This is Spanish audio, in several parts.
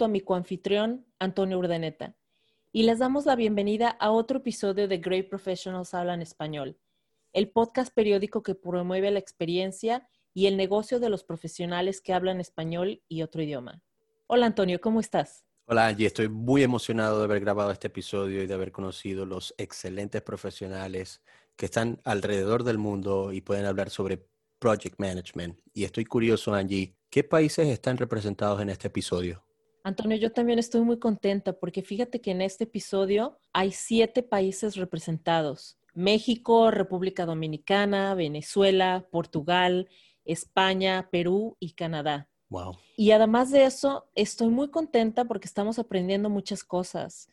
junto a mi coanfitrión Antonio Urdeneta y les damos la bienvenida a otro episodio de Great Professionals Hablan Español, el podcast periódico que promueve la experiencia y el negocio de los profesionales que hablan español y otro idioma. Hola Antonio, ¿cómo estás? Hola Angie, estoy muy emocionado de haber grabado este episodio y de haber conocido los excelentes profesionales que están alrededor del mundo y pueden hablar sobre project management. Y estoy curioso, Angie, ¿qué países están representados en este episodio? Antonio, yo también estoy muy contenta porque fíjate que en este episodio hay siete países representados. México, República Dominicana, Venezuela, Portugal, España, Perú y Canadá. Wow. Y además de eso, estoy muy contenta porque estamos aprendiendo muchas cosas.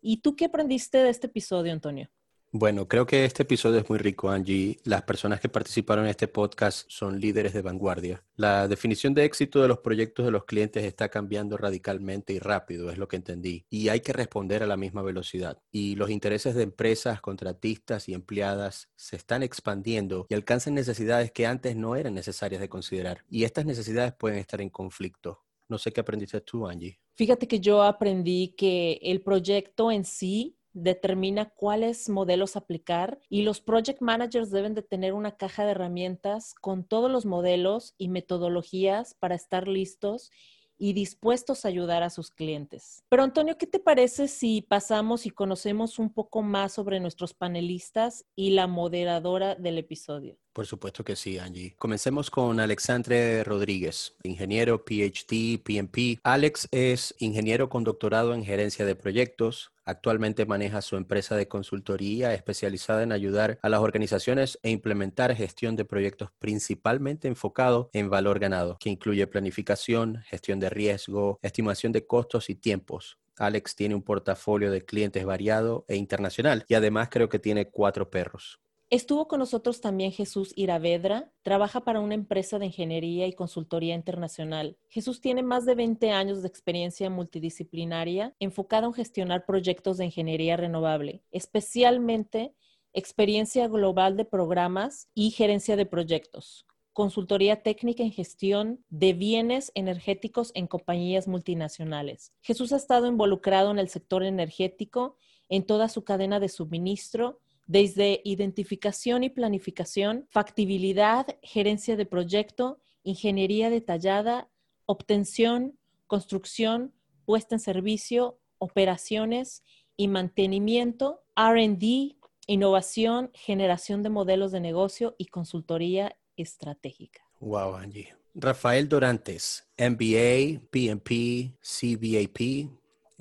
¿Y tú qué aprendiste de este episodio, Antonio? Bueno, creo que este episodio es muy rico, Angie. Las personas que participaron en este podcast son líderes de vanguardia. La definición de éxito de los proyectos de los clientes está cambiando radicalmente y rápido, es lo que entendí. Y hay que responder a la misma velocidad. Y los intereses de empresas, contratistas y empleadas se están expandiendo y alcanzan necesidades que antes no eran necesarias de considerar. Y estas necesidades pueden estar en conflicto. No sé qué aprendiste tú, Angie. Fíjate que yo aprendí que el proyecto en sí determina cuáles modelos aplicar y los project managers deben de tener una caja de herramientas con todos los modelos y metodologías para estar listos y dispuestos a ayudar a sus clientes. Pero Antonio, ¿qué te parece si pasamos y conocemos un poco más sobre nuestros panelistas y la moderadora del episodio? Por supuesto que sí, Angie. Comencemos con Alexandre Rodríguez, ingeniero PhD, PMP. Alex es ingeniero con doctorado en gerencia de proyectos. Actualmente maneja su empresa de consultoría especializada en ayudar a las organizaciones e implementar gestión de proyectos principalmente enfocado en valor ganado, que incluye planificación, gestión de riesgo, estimación de costos y tiempos. Alex tiene un portafolio de clientes variado e internacional y además creo que tiene cuatro perros. Estuvo con nosotros también Jesús Iravedra, trabaja para una empresa de ingeniería y consultoría internacional. Jesús tiene más de 20 años de experiencia multidisciplinaria enfocada en gestionar proyectos de ingeniería renovable, especialmente experiencia global de programas y gerencia de proyectos, consultoría técnica en gestión de bienes energéticos en compañías multinacionales. Jesús ha estado involucrado en el sector energético en toda su cadena de suministro, desde identificación y planificación, factibilidad, gerencia de proyecto, ingeniería detallada, obtención, construcción, puesta en servicio, operaciones y mantenimiento, RD, innovación, generación de modelos de negocio y consultoría estratégica. Wow, Angie. Rafael Dorantes, MBA, PMP, CBAP,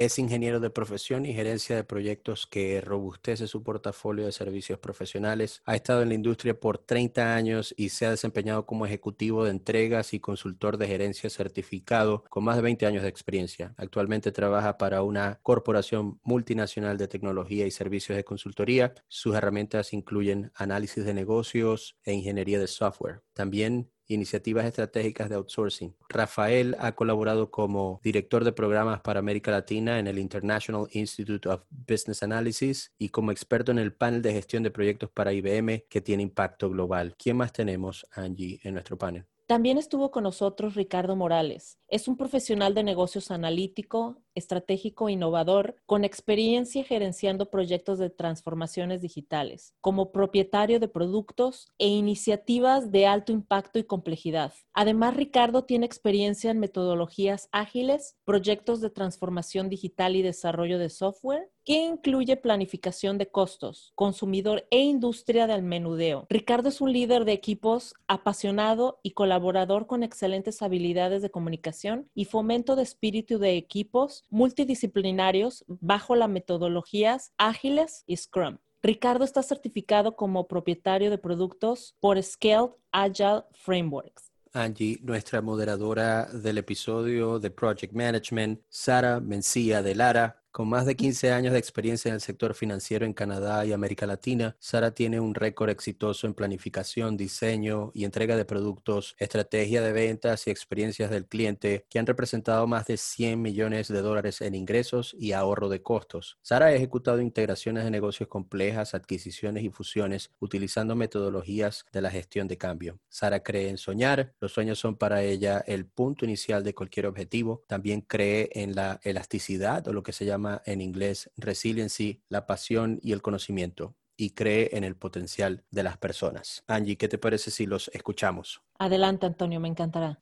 es ingeniero de profesión y gerencia de proyectos que robustece su portafolio de servicios profesionales. Ha estado en la industria por 30 años y se ha desempeñado como ejecutivo de entregas y consultor de gerencia certificado con más de 20 años de experiencia. Actualmente trabaja para una corporación multinacional de tecnología y servicios de consultoría. Sus herramientas incluyen análisis de negocios e ingeniería de software. También iniciativas estratégicas de outsourcing. Rafael ha colaborado como director de programas para América Latina en el International Institute of Business Analysis y como experto en el panel de gestión de proyectos para IBM que tiene impacto global. ¿Quién más tenemos, Angie, en nuestro panel? También estuvo con nosotros Ricardo Morales. Es un profesional de negocios analítico, estratégico e innovador, con experiencia gerenciando proyectos de transformaciones digitales, como propietario de productos e iniciativas de alto impacto y complejidad. Además, Ricardo tiene experiencia en metodologías ágiles, proyectos de transformación digital y desarrollo de software, que incluye planificación de costos, consumidor e industria del menudeo. Ricardo es un líder de equipos apasionado y colaborador con excelentes habilidades de comunicación y fomento de espíritu de equipos multidisciplinarios bajo las metodologías ágiles y Scrum. Ricardo está certificado como propietario de productos por Scaled Agile Frameworks. Angie, nuestra moderadora del episodio de Project Management, Sara Mencía de Lara, Con más de 15 años de experiencia en el sector financiero en Canadá y América Latina, Sara tiene un récord exitoso en planificación, diseño y entrega de productos, estrategia de ventas y experiencias del cliente que han representado más de 100 millones de dólares en ingresos y ahorro de costos. Sara ha ejecutado integraciones de negocios complejas, adquisiciones y fusiones utilizando metodologías de la gestión de cambio. Sara cree en soñar, los sueños son para ella el punto inicial de cualquier objetivo. También cree en la elasticidad o lo que se llama en inglés resiliency, la pasión y el conocimiento y cree en el potencial de las personas. Angie, ¿qué te parece si los escuchamos? Adelante, Antonio, me encantará.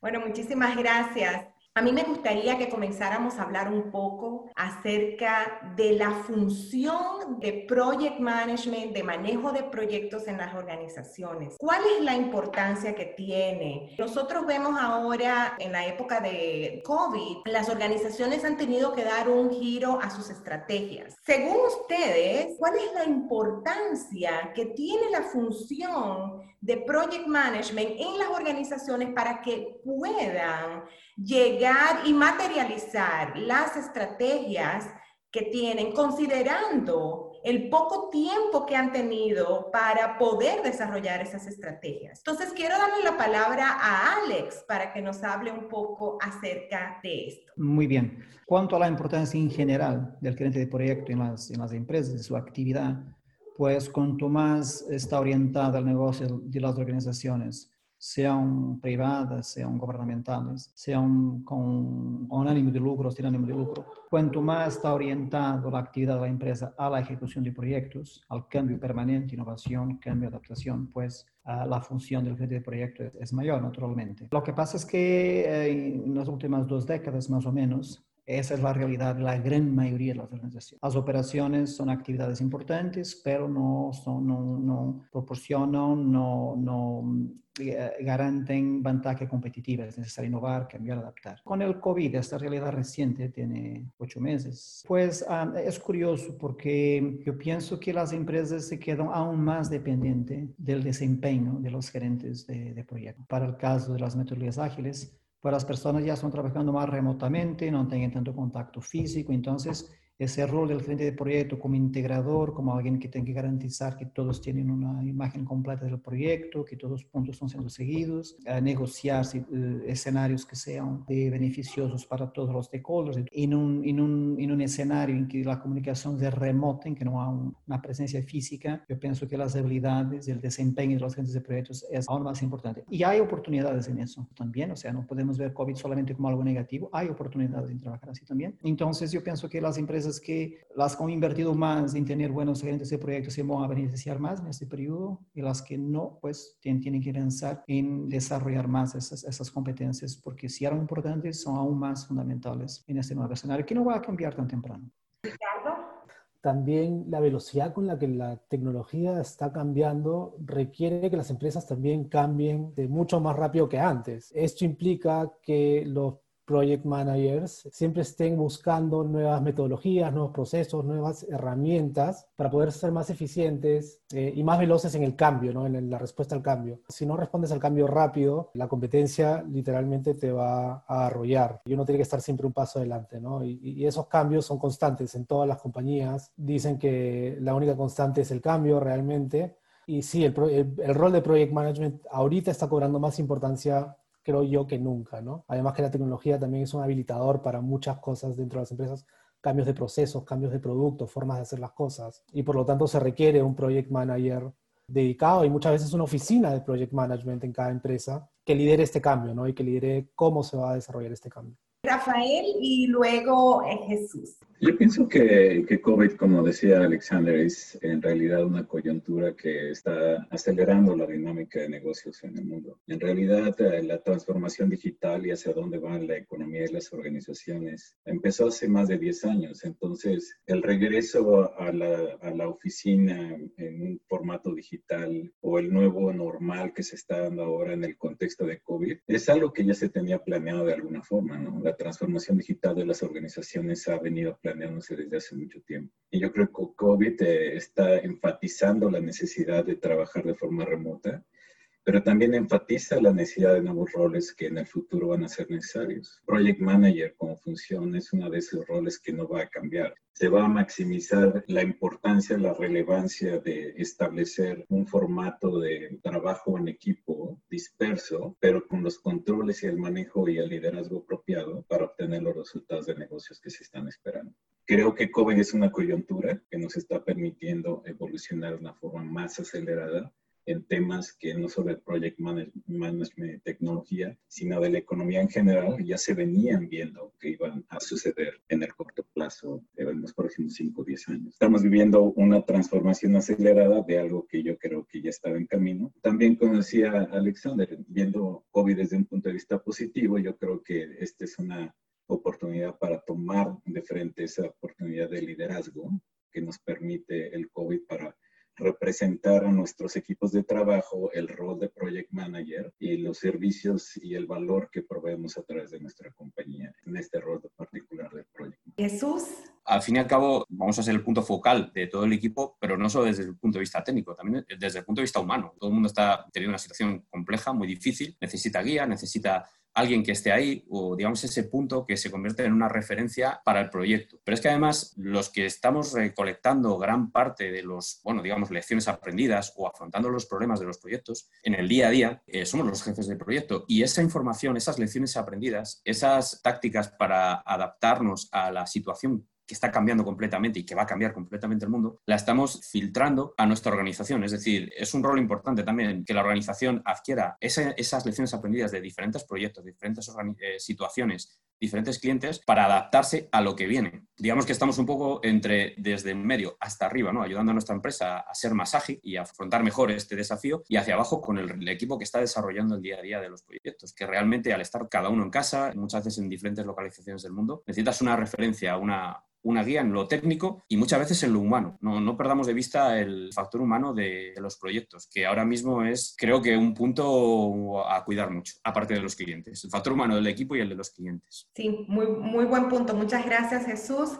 Bueno, muchísimas gracias. A mí me gustaría que comenzáramos a hablar un poco acerca de la función de project management, de manejo de proyectos en las organizaciones. ¿Cuál es la importancia que tiene? Nosotros vemos ahora en la época de COVID, las organizaciones han tenido que dar un giro a sus estrategias. Según ustedes, ¿cuál es la importancia que tiene la función de project management en las organizaciones para que puedan llegar y materializar las estrategias que tienen, considerando el poco tiempo que han tenido para poder desarrollar esas estrategias. Entonces, quiero darle la palabra a Alex para que nos hable un poco acerca de esto. Muy bien. Cuanto a la importancia en general del cliente de proyecto en las, en las empresas, de su actividad, pues cuanto más está orientada al negocio de las organizaciones, sean privadas, sean gubernamentales, sean con, con ánimo de lucro, sin ánimo de lucro, cuanto más está orientado la actividad de la empresa a la ejecución de proyectos, al cambio permanente, innovación, cambio, adaptación, pues la función del cliente de proyecto es, mayor, naturalmente. Lo que pasa es que eh, en las últimas dos décadas, más o menos, esa es la realidad la gran mayoría de las organizaciones. Las operaciones son actividades importantes, pero no, son, no, proporcionan, no, no eh, garanten ventaja competitiva. Es necesario innovar, cambiar, adaptar. Con el COVID, esta realidad reciente tiene ocho meses, pues es curioso porque yo pienso que las empresas se quedan aún más dependientes del desempeño de los gerentes de, de proyecto. Para el caso de las metodologías ágiles, pues las personas ya están trabajando más remotamente, no tienen tanto contacto físico, entonces ese rol del frente de proyecto como integrador, como alguien que tiene que garantizar que todos tienen una imagen completa del proyecto, que todos los puntos están siendo seguidos, a negociar eh, escenarios que sean beneficiosos para todos los stakeholders. En un, en, un, en un escenario en que la comunicación es remota, en que no hay una presencia física, yo pienso que las habilidades y el desempeño de los agentes de proyectos es aún más importante. Y hay oportunidades en eso también, o sea, no podemos ver COVID solamente como algo negativo, hay oportunidades en trabajar así también. Entonces, yo pienso que las empresas que las que han invertido más en tener buenos gerentes de proyectos se van a beneficiar más en este periodo y las que no, pues tienen, que pensar en desarrollar más esas, esas competencias porque si eran importantes son aún más fundamentales en este nuevo escenario que no va a cambiar tan temprano. También la velocidad con la que la tecnología está cambiando requiere que las empresas también cambien de mucho más rápido que antes. Esto implica que los project managers siempre estén buscando nuevas metodologías, nuevos procesos, nuevas herramientas para poder ser más eficientes eh, y más veloces en el cambio, ¿no? en la respuesta al cambio. Si no respondes al cambio rápido, la competencia literalmente te va a arrollar y uno tiene que estar siempre un paso adelante. ¿no? Y, esos cambios son constantes en todas las compañías. Dicen que la única constante es el cambio realmente. Y sí, el, el rol de project management ahorita está cobrando más importancia creo yo que nunca, ¿no? Además que la tecnología también es un habilitador para muchas cosas dentro de las empresas, cambios de procesos, cambios de productos, formas de hacer las cosas. Y por lo tanto se requiere un project manager dedicado y muchas veces una oficina de project management en cada empresa que lidere este cambio, ¿no? Y que lidere cómo se va a desarrollar este cambio. Rafael y luego Jesús. Yo pienso que, que, COVID, como decía Alexander, es en realidad una coyuntura que está acelerando la dinámica de negocios en el mundo. En realidad, eh, la transformación digital y hacia dónde va la economía y las organizaciones empezó hace más de 10 años. Entonces, el regreso a la, a la oficina en un formato digital o el nuevo normal que se está dando ahora en el contexto de COVID es algo que ya se tenía planeado de alguna forma. ¿no? La transformación digital de las organizaciones ha venido planeándose desde hace mucho tiempo. Y yo creo que COVID eh, está enfatizando la necesidad de trabajar de forma remota pero también enfatiza la necesidad de nuevos roles que en el futuro van a ser necesarios. Project Manager como función es uno de esos roles que no va a cambiar. Se va a maximizar la importancia, la relevancia de establecer un formato de trabajo en equipo disperso, pero con los controles y el manejo y el liderazgo apropiado para obtener los resultados de negocios que se están esperando. Creo que COVID es una coyuntura que nos está permitiendo evolucionar de una forma más acelerada en temas que no solo el project management tecnología, sino de la economía en general, ya se venían viendo que iban a suceder en el corto plazo, en los próximos 5 o 10 años. Estamos viviendo una transformación acelerada de algo que yo creo que ya estaba en camino. También conocía a Alexander, viendo COVID desde un punto de vista positivo, yo creo que esta es una oportunidad para tomar de frente esa oportunidad de liderazgo que nos permite el COVID para representar a nuestros equipos de trabajo el rol de project manager y los servicios y el valor que proveemos a través de nuestra compañía en este rol particular del project. Jesús. Al fin y al cabo, vamos a ser el punto focal de todo el equipo, pero no solo desde el punto de vista técnico, también desde el punto de vista humano. Todo el mundo está teniendo una situación compleja, muy difícil, necesita guía, necesita alguien que esté ahí o digamos ese punto que se convierte en una referencia para el proyecto. Pero es que además los que estamos recolectando gran parte de los, bueno, digamos, lecciones aprendidas o afrontando los problemas de los proyectos en el día a día, eh, somos los jefes del proyecto y esa información, esas lecciones aprendidas, esas tácticas para adaptarnos a la situación que está cambiando completamente y que va a cambiar completamente el mundo, la estamos filtrando a nuestra organización. Es decir, es un rol importante también que la organización adquiera esas lecciones aprendidas de diferentes proyectos, diferentes eh, situaciones, diferentes clientes para adaptarse a lo que viene. Digamos que estamos un poco entre desde medio hasta arriba, ¿no? ayudando a nuestra empresa a ser más ágil y afrontar mejor este desafío y hacia abajo con el equipo que está desarrollando el día a día de los proyectos, que realmente al estar cada uno en casa, muchas veces en diferentes localizaciones del mundo, necesitas una referencia, una, una guía en lo técnico y muchas veces en lo humano. No, no perdamos de vista el factor humano de, los proyectos, que ahora mismo es, creo que, un punto a cuidar mucho, aparte de los clientes. El factor humano del equipo y el de los clientes. Sí, muy, muy buen punto. Muchas gracias, Jesús.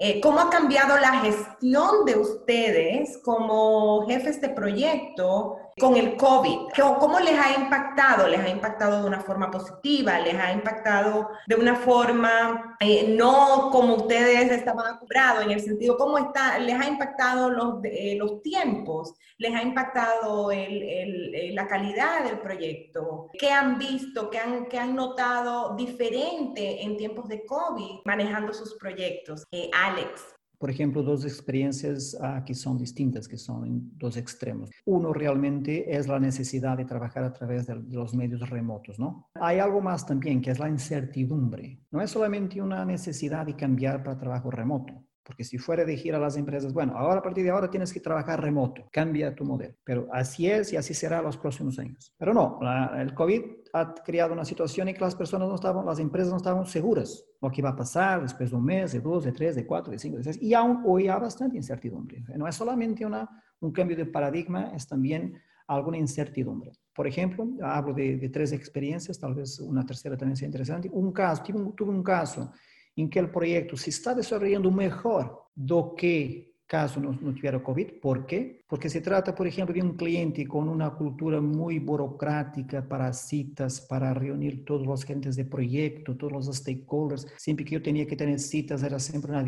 Eh, ¿Cómo ha cambiado la gestión de ustedes como jefes de proyecto con el COVID? ¿Cómo les ha impactado? ¿Les ha impactado de una forma positiva? ¿Les ha impactado de una forma eh, no como ustedes estaban acostumbrados? En el sentido, ¿cómo está, les ha impactado los, eh, los tiempos? ¿Les ha impactado el, la calidad del proyecto? ¿Qué han visto? ¿Qué han, qué han notado diferente en tiempos de COVID manejando sus proyectos? Alex. Por ejemplo, dos experiencias uh, que son distintas, que son dos extremos. Uno realmente es la necesidad de trabajar a través de, de, los medios remotos, ¿no? Hay algo más también, que es la incertidumbre. No es solamente una necesidad de cambiar para trabajo remoto. Porque si fuera de decir a las empresas, bueno, ahora a partir de ahora tienes que trabajar remoto, cambia tu modelo. Pero así es y así será los próximos años. Pero no, la, el COVID ha creado una situación en que las personas no estaban, las empresas no estaban seguras lo que va a pasar después de un mes, de dos, de tres, de cuatro, de cinco, de seis. Y aún hoy hay bastante incertidumbre. No es solamente una, un cambio de paradigma, es también alguna incertidumbre. Por ejemplo, hablo de, de tres experiencias, tal vez una tercera también sea interesante. Un caso, tuve un, tuve un caso em que o projeto se está desenvolvendo melhor do que caso não, não tiver o Covid. Por quê? Porque se trata, por exemplo, de um cliente com uma cultura muito burocrática para citas, para reunir todos os clientes de projeto, todos os stakeholders. Sempre que eu tinha que ter citas, era sempre uma,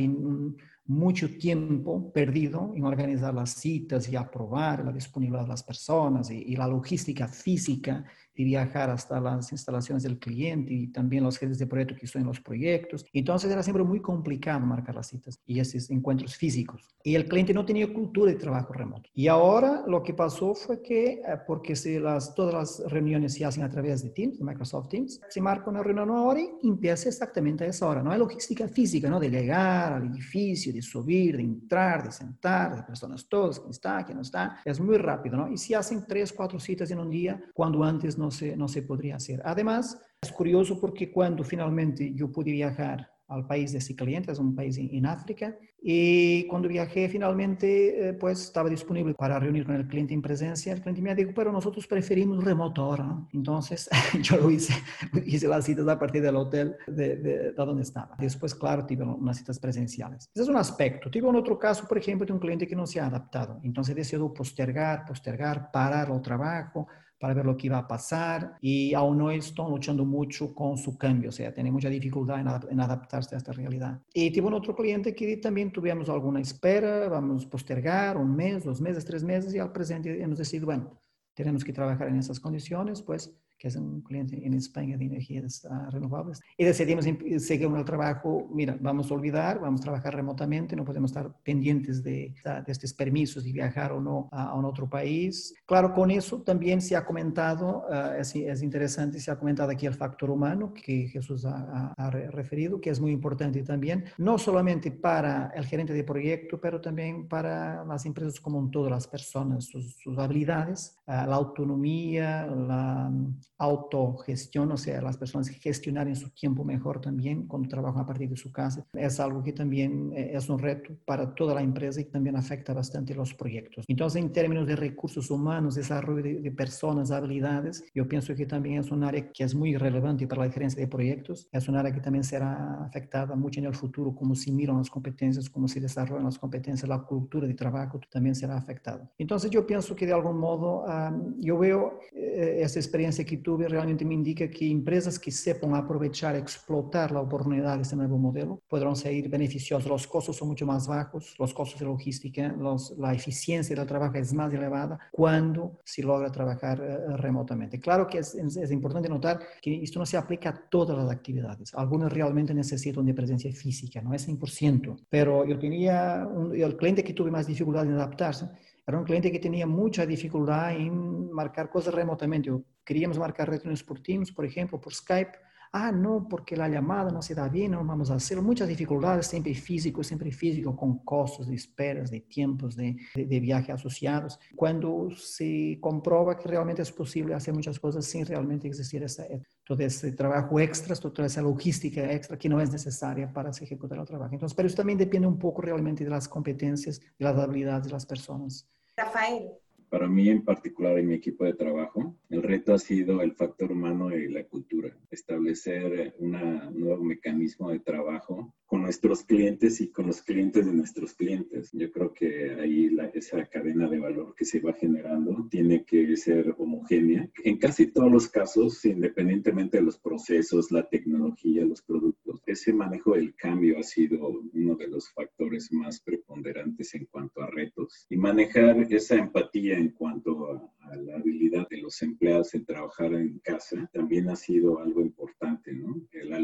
mucho tiempo perdido en organizar las citas y aprobar la disponibilidad de las personas y, y, la logística física de viajar hasta las instalaciones del cliente y también los jefes de proyecto que en los proyectos. Entonces era siempre muy complicado marcar las citas y esos encuentros físicos. Y el cliente no tenía cultura de trabajo remoto. Y ahora lo que pasó fue que, eh, porque si las, todas las reuniones se hacen a través de Teams, de Microsoft Teams, se marca una reunión ahora y empieza exactamente a esa hora. No hay logística física, ¿no? De llegar al edificio, de subir, de entrar, de sentar, de personas todas, quién está, quién no está. Es muy rápido, ¿no? Y se hacen tres, cuatro citas en un día cuando antes no se, no se podría hacer. Además, es curioso porque cuando finalmente yo pude viajar al país de ese cliente, es un país en, África. Y cuando viajé finalmente, eh, pues estaba disponible para reunir con el cliente en presencia. El cliente me dijo, pero nosotros preferimos remoto ahora. ¿no? Entonces yo lo hice, hice las citas a partir del hotel de, de, de, donde estaba. Después, claro, tuve unas citas presenciales. Ese es un aspecto. Tuve un otro caso, por ejemplo, de un cliente que no se ha adaptado. Entonces decidió postergar, postergar, parar el trabajo para ver lo que va a pasar y aún hoy están luchando mucho con su cambio, o sea, tienen mucha dificultad en, adaptarse a esta realidad. Y tuve otro cliente que también tuvimos alguna espera, vamos a postergar un mes, dos meses, tres meses y al presente hemos decidido, bueno, tenemos que trabajar en esas condiciones, pues que es un cliente en España de energías uh, renovables. Y decidimos seguir el trabajo, mira, vamos a olvidar, vamos a trabajar remotamente, no podemos estar pendientes de, de estos permisos de viajar o no a, a, un otro país. Claro, con eso también se ha comentado, uh, es, es, interesante, se ha comentado aquí el factor humano que Jesús ha, ha, referido, que es muy importante también, no solamente para el gerente de proyecto, pero también para las empresas como en todas las personas, sus, sus habilidades, uh, la autonomía, la autogestión, o sea, las personas gestionar su tiempo mejor también cuando trabajan a partir de su casa. Es algo que también eh, es un reto para toda la empresa y también afecta bastante los proyectos. Entonces, en términos de recursos humanos, desarrollo de, personas, habilidades, yo pienso que también es un área que es muy relevante para la diferencia de proyectos. Es un área que también será afectada mucho en el futuro, cómo se miran las competencias, cómo se desarrollan las competencias, la cultura de trabajo también será afectada. Entonces, yo pienso que de algún modo, um, yo veo eh, esta experiencia que tú realmente me indica que empresas que sepan aprovechar, explotar la oportunidad de este nuevo modelo podrán ser beneficiosas. Los costos son mucho más bajos, los costos de logística, los, la eficiencia del trabajo es más elevada cuando se logra trabajar uh, remotamente. Claro que es, es, importante notar que esto no se aplica a todas las actividades. Algunas realmente necesitan de presencia física, no es 100%, pero yo tenía un, el cliente que tuve más dificultad en adaptarse era un cliente que tenía mucha dificultad en marcar cosas remotamente. Queríamos marcar reuniones por Teams, por ejemplo, por Skype. Ah, no, porque la llamada no se da bien, no vamos a hacer muchas dificultades, siempre físico, siempre físico, con costos de esperas, de tiempos de, de, de, viaje asociados. Cuando se comprueba que realmente es posible hacer muchas cosas sin realmente existir esa, todo ese trabajo extra, toda esa logística extra que no es necesaria para ejecutar el trabajo. Entonces, pero eso también depende un poco realmente de las competencias, de las habilidades de las personas. Rafael. Para mí en particular en mi equipo de trabajo, el reto ha sido el factor humano y la cultura. Establecer un nuevo mecanismo de trabajo con nuestros clientes y con los clientes de nuestros clientes. Yo creo que ahí la, esa cadena de valor que se va generando tiene que ser homogénea. En casi todos los casos, independientemente de los procesos, la tecnología, los productos, ese manejo del cambio ha sido uno de los factores más preponderantes en cuanto a retos. Y manejar esa empatía en cuanto a, la habilidad de los empleados en trabajar en casa también ha sido algo importante, ¿no?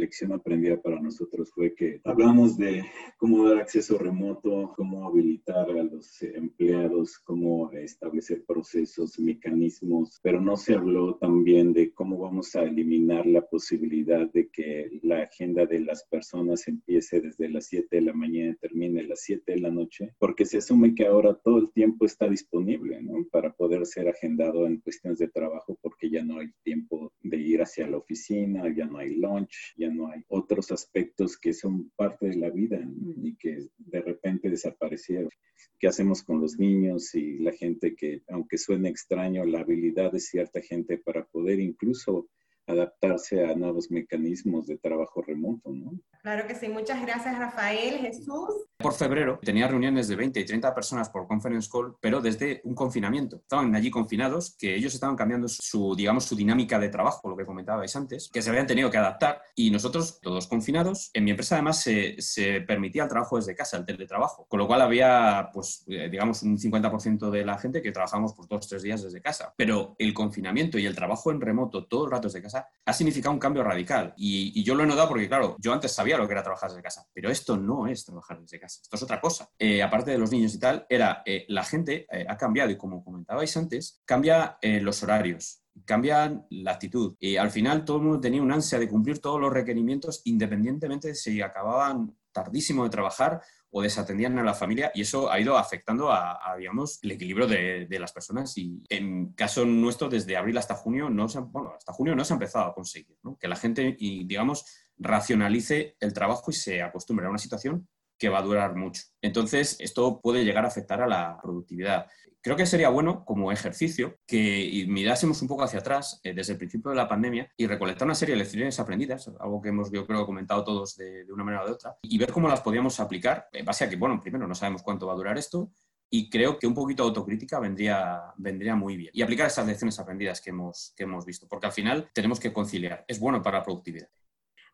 Lección aprendida para nosotros fue que hablamos de cómo dar acceso remoto, cómo habilitar a los empleados, cómo establecer procesos, mecanismos, pero no se habló también de cómo vamos a eliminar la posibilidad de que la agenda de las personas empiece desde las 7 de la mañana y termine a las 7 de la noche, porque se asume que ahora todo el tiempo está disponible, ¿no? Para poder ser agendado en cuestiones de trabajo porque ya no hay tiempo de ir hacia la oficina, ya no hay lunch, ya no hay otros aspectos que son parte de la vida y que de repente desaparecieron. ¿Qué hacemos con los niños y la gente que, aunque suene extraño, la habilidad de cierta gente para poder incluso adaptarse a nuevos mecanismos de trabajo remoto, ¿no? Claro que sí. Muchas gracias, Rafael. Jesús. Por febrero tenía reuniones de 20 y 30 personas por conference call, pero desde un confinamiento. Estaban allí confinados, que ellos estaban cambiando su, digamos, su dinámica de trabajo, lo que comentabais antes, que se habían tenido que adaptar. Y nosotros, todos confinados, en mi empresa además se, se permitía el trabajo desde casa, el teletrabajo. Con lo cual había, pues, eh, digamos, un 50% de la gente que trabajamos por dos, tres días desde casa. Pero el confinamiento y el trabajo en remoto todo el rato desde casa ha significado un cambio radical. Y, yo lo he notado porque, claro, yo antes sabía lo que era trabajar desde casa, pero esto no es trabajar desde casa, esto es otra cosa. Eh, aparte de los niños y tal, era eh, la gente eh, ha cambiado y como comentabais antes, cambia los horarios, cambia la actitud y al final todo el mundo tenía una ansia de cumplir todos los requerimientos independientemente de si acababan tardísimo de trabajar o desatendían a la familia y eso ha ido afectando a, digamos, el equilibrio de, de, las personas y en caso nuestro desde abril hasta junio no se, bueno, hasta junio no se ha empezado a conseguir, ¿no? que la gente y digamos racionalice el trabajo y se acostumbre a una situación que va a durar mucho. Entonces, esto puede llegar a afectar a la productividad. Creo que sería bueno, como ejercicio, que mirásemos un poco hacia atrás eh, desde el principio de la pandemia y recolectar una serie de lecciones aprendidas, algo que hemos, yo creo, comentado todos de, de una manera o de otra, y ver cómo las podíamos aplicar en base a que, bueno, primero no sabemos cuánto va a durar esto, y creo que un poquito de autocrítica vendría, vendría muy bien. Y aplicar esas lecciones aprendidas que hemos, que hemos visto, porque al final tenemos que conciliar. Es bueno para la productividad.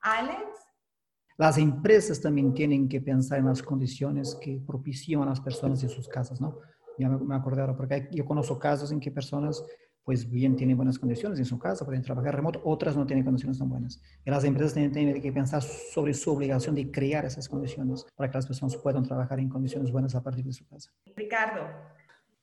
Alex. Las empresas también tienen que pensar en las condiciones que propician a las personas en sus casas, ¿no? Ya me, acordé ahora, porque yo conozco casos en que personas pues bien tienen buenas condiciones en su casa, pueden trabajar remoto, otras no tienen condiciones tan buenas. Y las empresas tienen, que pensar sobre su obligación de crear esas condiciones para que las personas puedan trabajar en condiciones buenas a partir de su casa. Ricardo.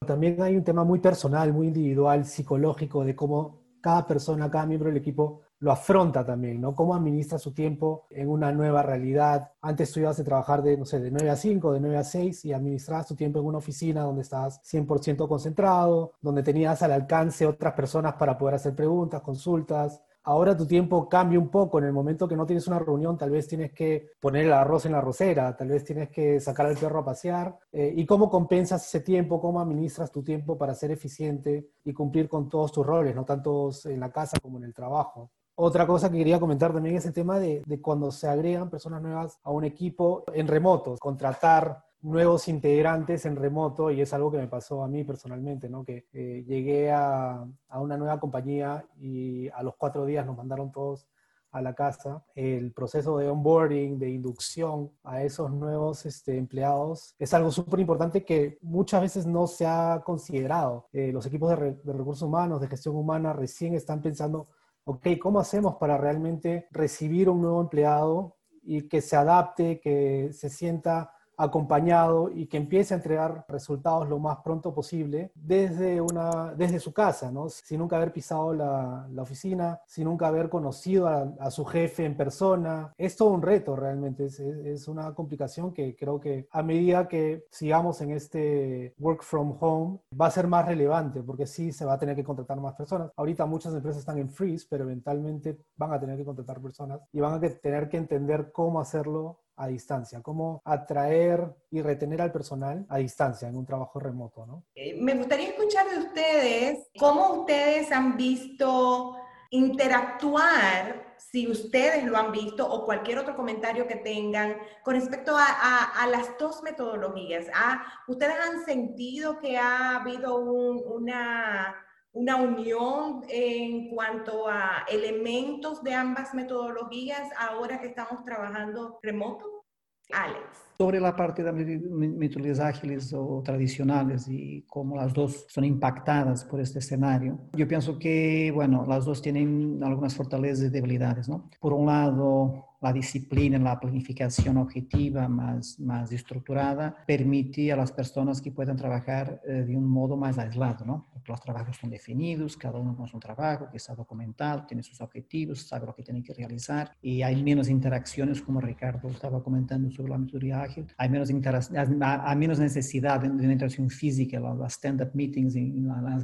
También hay un tema muy personal, muy individual, psicológico, de cómo cada persona, cada miembro del equipo lo afronta también, ¿no? Cómo administra su tiempo en una nueva realidad. Antes tú ibas a trabajar de, no sé, de 9 a 5, de 9 a 6 y administrabas tu tiempo en una oficina donde estabas 100% concentrado, donde tenías al alcance otras personas para poder hacer preguntas, consultas, Ahora tu tiempo cambia un poco. En el momento que no tienes una reunión, tal vez tienes que poner el arroz en la arrocera, tal vez tienes que sacar al perro a pasear. Eh, ¿Y cómo compensas ese tiempo? ¿Cómo administras tu tiempo para ser eficiente y cumplir con todos tus roles, no tanto en la casa como en el trabajo? Otra cosa que quería comentar también es el tema de, cuando se agregan personas nuevas a un equipo en remoto, contratar nuevos integrantes en remoto y es algo que me pasó a mí personalmente. Que eh, llegué a, una nueva compañía y a los cuatro días nos mandaron todos a la casa. El proceso de onboarding, de inducción a esos nuevos este, empleados es algo súper importante que muchas veces no se ha considerado. Eh, los equipos de recursos humanos, de gestión humana, recién están pensando, ok, ¿cómo hacemos para realmente recibir un nuevo empleado y que se adapte, que se sienta acompañado y que empiece a entregar resultados lo más pronto posible desde, una, desde su casa, sin nunca haber pisado la, la oficina, sin nunca haber conocido a, su jefe en persona. Es todo un reto realmente, es, es, una complicación que creo que a medida que sigamos en este work from home va a ser más relevante porque sí se va a tener que contratar más personas. Ahorita muchas empresas están en freeze, pero eventualmente van a tener que contratar personas y van a tener que entender cómo hacerlo a distancia, cómo atraer y retener al personal a distancia en un trabajo remoto, ¿no? Eh, me gustaría escuchar de ustedes cómo ustedes han visto interactuar, si ustedes lo han visto o cualquier otro comentario que tengan con respecto a, las dos metodologías. ¿Ah, ¿Ustedes han sentido que ha habido una una unión en cuanto a elementos de ambas metodologías ahora que estamos trabajando remoto? Alex. Sobre la parte de metodologías ágiles o tradicionales y cómo las dos son impactadas por este escenario, yo pienso que, bueno, las dos tienen algunas fortalezas y debilidades, ¿no? Por un lado, la disciplina, la planificación objetiva más, más estructurada permite a las personas que puedan trabajar eh, de un modo más aislado, ¿no? Porque los trabajos son definidos, cada uno con su trabajo, que está documentado, tiene sus objetivos, sabe lo que tiene que realizar y hay menos interacciones, como Ricardo estaba comentando sobre la metodología hay menos, hay menos necesidad de, una interacción física, las stand-up meetings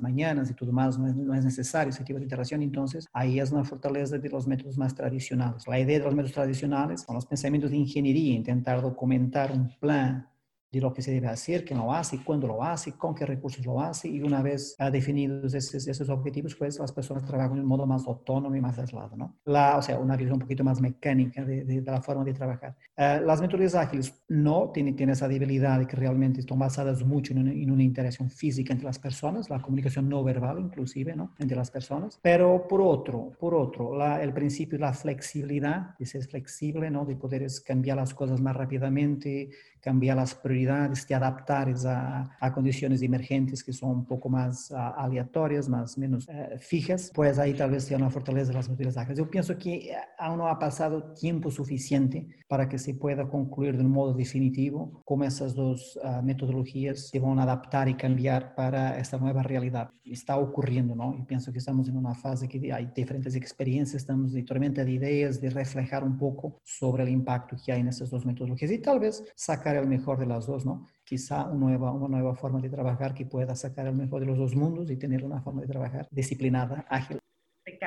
mañanas y todo más, no es, no es necesario ese tipo de interacción, entonces ahí es una fortaleza de los métodos más tradicionales. La idea de los métodos tradicionales, con los pensamientos de ingeniería, intentar documentar un plan de lo que se debe hacer, quién lo hace, cuándo lo hace, con qué recursos lo hace, y una vez definidos esos, esos, objetivos, pues las personas trabajan de un modo más autónomo y más aislado, ¿no? La, o sea, una visión un poquito más mecánica de, de, la forma de trabajar. Uh, las metodologías ágiles no tienen, tienen esa debilidad de que realmente están basadas mucho en una, en una, interacción física entre las personas, la comunicación no verbal inclusive, ¿no? Entre las personas. Pero por otro, por otro, la, el principio de la flexibilidad, de ser flexible, ¿no? De poder cambiar las cosas más rápidamente, cambiar las prioridades, te adaptar a, a, condiciones emergentes que son un poco más uh, aleatorias, más menos uh, fijas, pues ahí tal vez sea una fortaleza de las metodologías ágiles. Yo pienso que eh, aún no ha pasado tiempo suficiente para que se pueda concluir de un modo definitivo cómo esas dos uh, metodologías se van a adaptar y cambiar para esta nueva realidad. Está ocurriendo, ¿no? Y pienso que estamos en una fase que hay diferentes experiencias, estamos de tormenta de ideas, de reflejar un poco sobre el impacto que hay en esas dos metodologías y tal vez sacar el mejor de las dos, ¿no? Quizá una nueva, una nueva forma de trabajar que pueda sacar el mejor de los dos mundos y tener una forma de trabajar disciplinada, ágil.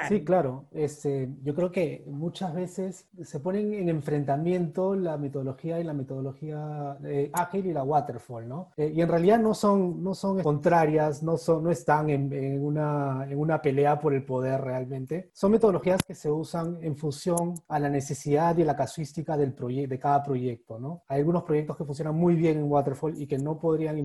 Sí, claro. Este, yo creo que muchas veces se ponen en enfrentamiento la metodología y la metodología eh, ágil y la waterfall, ¿no? Eh, y en realidad no son, no son contrarias, no, son, no están en, en, una, en una pelea por el poder realmente. Son metodologías que se usan en función a la necesidad y la casuística del de cada proyecto, ¿no? Hay algunos proyectos que funcionan muy bien en waterfall y que no podrían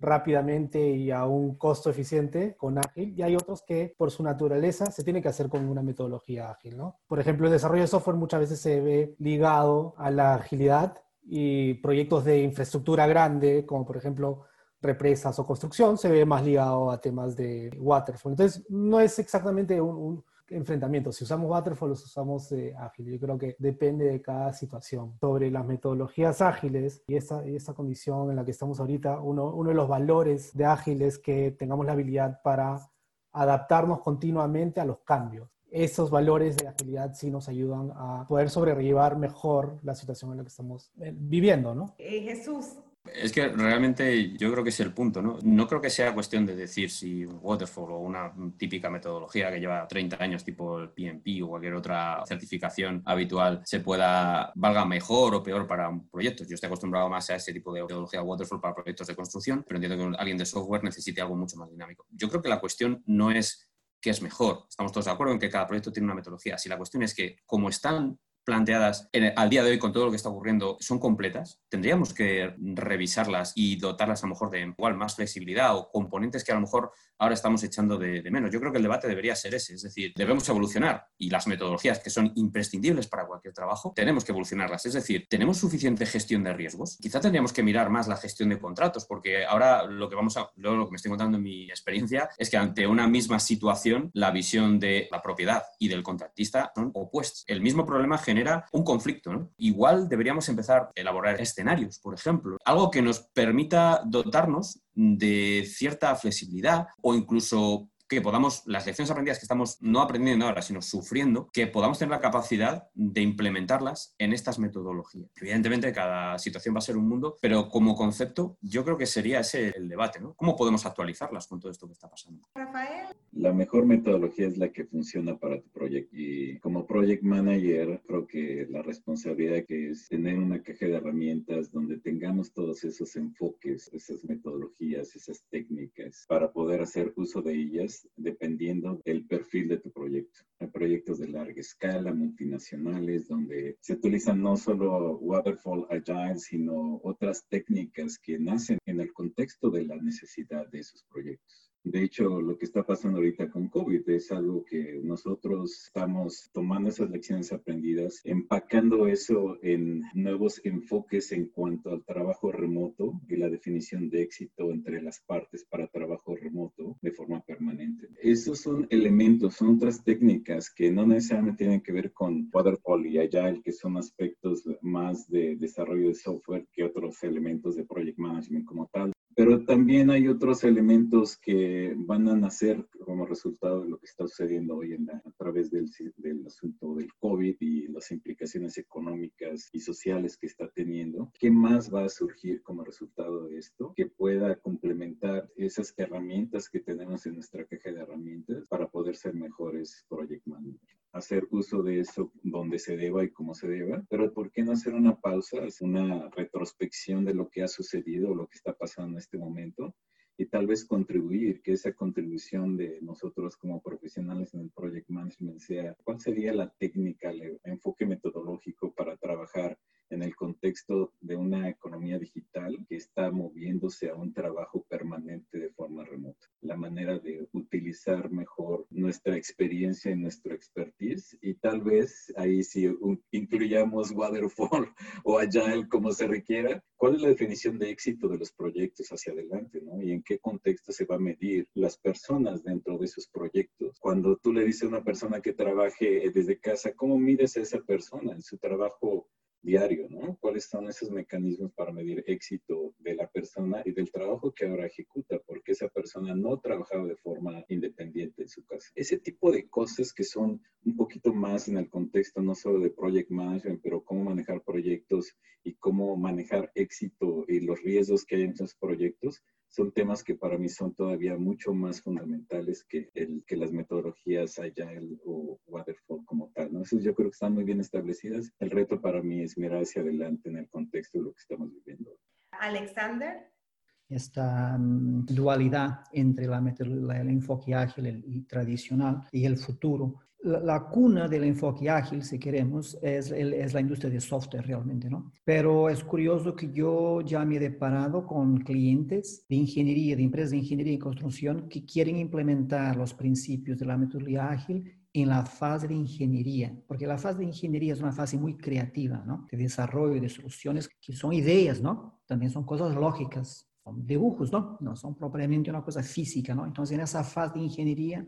rápidamente y a un costo eficiente con ágil, y hay otros que por su naturaleza se tiene que hacer con una metodología ágil, ¿no? Por ejemplo, el desarrollo de software muchas veces se ve ligado a la agilidad y proyectos de infraestructura grande, como por ejemplo represas o construcción, se ve más ligado a temas de waterfall. Entonces, no es exactamente un enfrentamiento. Si usamos Waterfall o usamos eh, ágil. Yo creo que depende de cada situación. Sobre las metodologías ágiles y esta, esta condición en la que estamos ahorita, uno, uno de los valores de ágil es que tengamos la habilidad para adaptarnos continuamente a los cambios. Esos valores de agilidad sí nos ayudan a poder sobrellevar mejor la situación en la que estamos eh, viviendo, ¿no? Eh, Jesús, es que realmente yo creo que es el punto, ¿no? No creo que sea cuestión de decir si Waterfall o una típica metodología que lleva 30 años, tipo el PMP o cualquier otra certificación habitual, se pueda, valga mejor o peor para un proyecto. Yo estoy acostumbrado más a ese tipo de metodología Waterfall para proyectos de construcción, pero entiendo que alguien de software necesite algo mucho más dinámico. Yo creo que la cuestión no es qué es mejor. Estamos todos de acuerdo en que cada proyecto tiene una metodología. Si la cuestión es que, como están planteadas al día de hoy con todo lo que está ocurriendo son completas, tendríamos que revisarlas y dotarlas a lo mejor de igual más flexibilidad o componentes que a lo mejor ahora estamos echando de, menos. Yo creo que el debate debería ser ese, es decir, debemos evolucionar y las metodologías que son imprescindibles para cualquier trabajo, tenemos que evolucionarlas. Es decir, tenemos suficiente gestión de riesgos. Quizá tendríamos que mirar más la gestión de contratos, porque ahora lo que vamos a, lo que me estoy contando en mi experiencia es que ante una misma situación, la visión de la propiedad y del contratista son opuestas. El mismo problema genera genera un conflicto. Igual deberíamos empezar a elaborar escenarios, por ejemplo, algo que nos permita dotarnos de cierta flexibilidad o incluso que podamos, las lecciones aprendidas que estamos no aprendiendo ahora, sino sufriendo, que podamos tener la capacidad de implementarlas en estas metodologías. Evidentemente, cada situación va a ser un mundo, pero como concepto, yo creo que sería ese el debate, ¿no? ¿Cómo podemos actualizarlas con todo esto que está pasando? Rafael. La mejor metodología es la que funciona para tu proyecto. Y como project manager, creo que la responsabilidad que es tener una caja de herramientas donde tengamos todos esos enfoques, esas metodologías, esas técnicas, para poder hacer uso de ellas dependiendo del perfil de tu proyecto. Hay proyectos de larga escala, multinacionales, donde se utilizan no solo Waterfall Agile, sino otras técnicas que nacen en el contexto de la necesidad de esos proyectos. De hecho, lo que está pasando ahorita con COVID es algo que nosotros estamos tomando esas lecciones aprendidas, empacando eso en nuevos enfoques en cuanto al trabajo remoto y la definición de éxito entre las partes para trabajo remoto de forma permanente. Esos son elementos, son otras técnicas que no necesariamente tienen que ver con Waterfall y Agile, que son aspectos más de desarrollo de software que otros elementos de project management como tal. Pero también hay otros elementos que van a nacer como resultado de lo que está sucediendo hoy en la, a través del, del, asunto del COVID y las implicaciones económicas y sociales que está teniendo. ¿Qué más va a surgir como resultado de esto que pueda complementar esas herramientas que tenemos en nuestra caja de herramientas para poder ser mejores project managers? Hacer uso de eso donde se deba y como se deba, pero ¿por qué no hacer una pausa, una retrospección de lo que ha sucedido, lo que está pasando en este momento y tal vez contribuir, que esa contribución de nosotros como profesionales en el project management sea cuál sería la técnica, el enfoque metodológico para trabajar en el contexto de una economía digital que está moviéndose a un trabajo permanente de forma remota. La manera de utilizar mejor nuestra experiencia y nuestro expertise y tal vez ahí si incluyamos Waterfall o Agile como se requiera, ¿cuál es la definición de éxito de los proyectos hacia adelante? ¿no? ¿Y en qué contexto se va a medir las personas dentro de esos proyectos? Cuando tú le dices a una persona que trabaje desde casa, ¿cómo mides a esa persona en su trabajo diario, ¿no? ¿Cuáles son esos mecanismos para medir éxito de la persona y del trabajo que ahora ejecuta? Porque esa persona no trabajaba de forma independiente en su casa. Ese tipo de cosas que son un poquito más en el contexto no solo de project management, pero cómo manejar proyectos y cómo manejar éxito y los riesgos que hay en esos proyectos, son temas que para mí son todavía mucho más fundamentales que, el, que las metodologías Agile o Waterfall como tal. ¿no? Eso yo creo que están muy bien establecidas. El reto para mí es mirar hacia adelante en el contexto de lo que estamos viviendo. Alexander. Esta mm, dualidad entre la, el enfoque ágil y tradicional y el futuro la, cuna del enfoque ágil, si queremos, es, es, la industria de software realmente, ¿no? Pero es curioso que yo ya me he deparado con clientes de ingeniería, de empresas de ingeniería y construcción que quieren implementar los principios de la metodología ágil en la fase de ingeniería, porque la fase de ingeniería es una fase muy creativa, ¿no? De desarrollo de soluciones que son ideas, ¿no? También son cosas lógicas, son dibujos, ¿no? No son propiamente una cosa física, ¿no? Entonces, en esa fase de ingeniería